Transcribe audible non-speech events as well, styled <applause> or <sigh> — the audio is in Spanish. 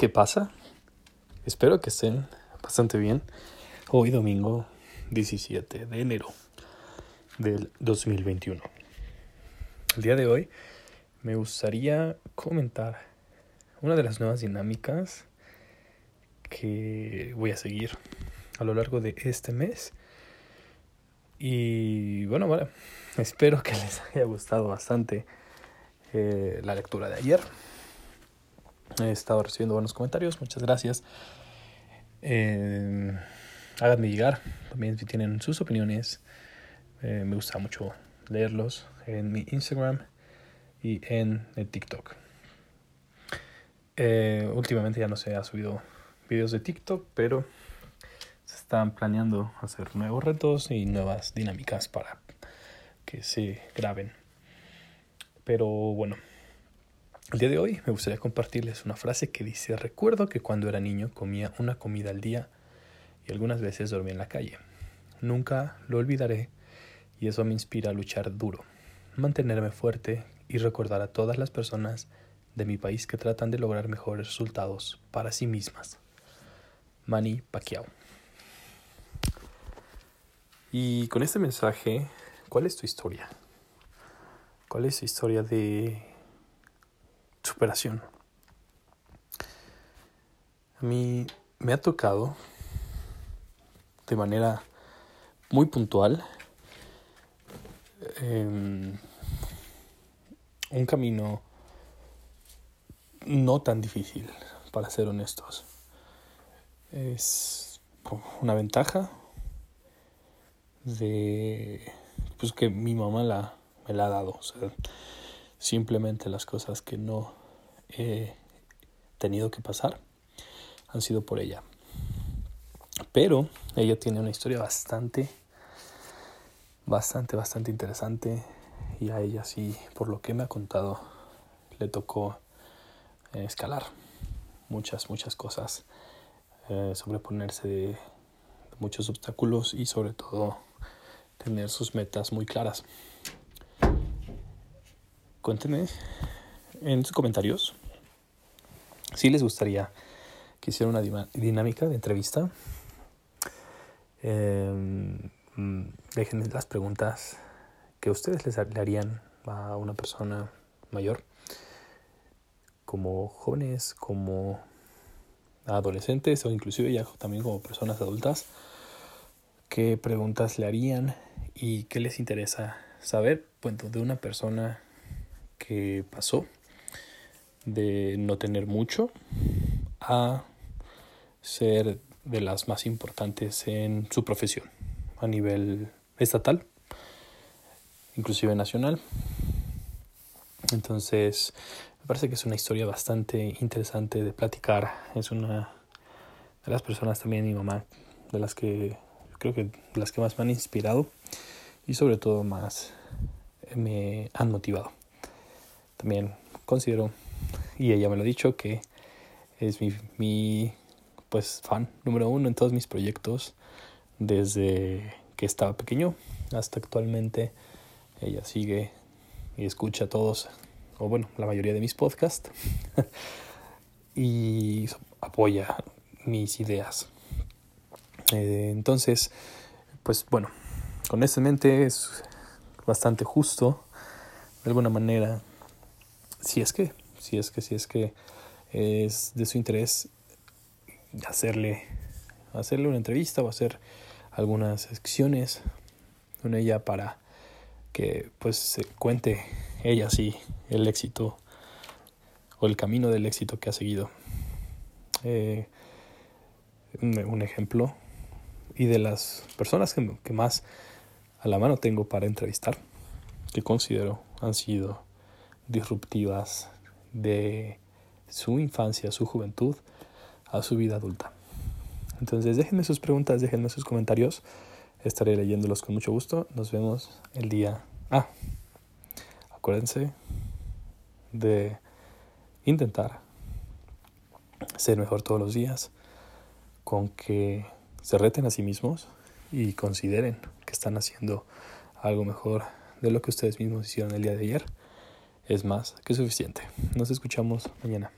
¿Qué pasa? Espero que estén bastante bien. Hoy domingo 17 de enero del 2021. El día de hoy me gustaría comentar una de las nuevas dinámicas que voy a seguir a lo largo de este mes. Y bueno, bueno, espero que les haya gustado bastante eh, la lectura de ayer. He estado recibiendo buenos comentarios, muchas gracias. Eh, háganme llegar también si tienen sus opiniones. Eh, me gusta mucho leerlos en mi Instagram y en el TikTok. Eh, últimamente ya no se ha subido videos de TikTok, pero se están planeando hacer nuevos retos y nuevas dinámicas para que se graben. Pero bueno, el día de hoy me gustaría compartirles una frase que dice, recuerdo que cuando era niño comía una comida al día y algunas veces dormía en la calle. Nunca lo olvidaré y eso me inspira a luchar duro, mantenerme fuerte y recordar a todas las personas de mi país que tratan de lograr mejores resultados para sí mismas. Manny Pacquiao. Y con este mensaje, ¿cuál es tu historia? ¿Cuál es tu historia de A mí me ha tocado de manera muy puntual eh, un camino no tan difícil, para ser honestos. Es una ventaja de pues que mi mamá la, me la ha dado. Simplemente las cosas que no he tenido que pasar han sido por ella. Pero ella tiene una historia bastante, bastante, bastante interesante. Y a ella sí, por lo que me ha contado, le tocó eh, escalar muchas, muchas cosas, eh, sobreponerse de muchos obstáculos y sobre todo tener sus metas muy claras. Cuéntenme en sus comentarios si les gustaría que hiciera una dinámica de entrevista. Eh, déjenme las preguntas que ustedes les harían a una persona mayor como jóvenes, como adolescentes o inclusive ya también como personas adultas, qué preguntas le harían y qué les interesa saber de una persona que pasó de no tener mucho a ser de las más importantes en su profesión a nivel estatal, inclusive nacional. Entonces, me parece que es una historia bastante interesante de platicar. Es una de las personas también, mi mamá, de las que creo que las que más me han inspirado y sobre todo más me han motivado. También considero, y ella me lo ha dicho, que es mi, mi pues fan número uno en todos mis proyectos desde que estaba pequeño hasta actualmente. Ella sigue y escucha todos o bueno, la mayoría de mis podcasts, <laughs> y apoya mis ideas. Eh, entonces, pues bueno, con esto en mente es bastante justo, de alguna manera, si es que, si es que, si es que es de su interés hacerle, hacerle una entrevista o hacer algunas secciones con ella para que pues se cuente ella sí el éxito o el camino del éxito que ha seguido. Eh, un ejemplo y de las personas que, que, más a la mano tengo para entrevistar, que considero han sido disruptivas de su infancia, su juventud, a su vida adulta. Entonces déjenme sus preguntas, déjenme sus comentarios, estaré leyéndolos con mucho gusto. Nos vemos el día... Ah, acuérdense de intentar ser mejor todos los días, con que se reten a sí mismos y consideren que están haciendo algo mejor de lo que ustedes mismos hicieron el día de ayer, es más que suficiente. Nos escuchamos mañana.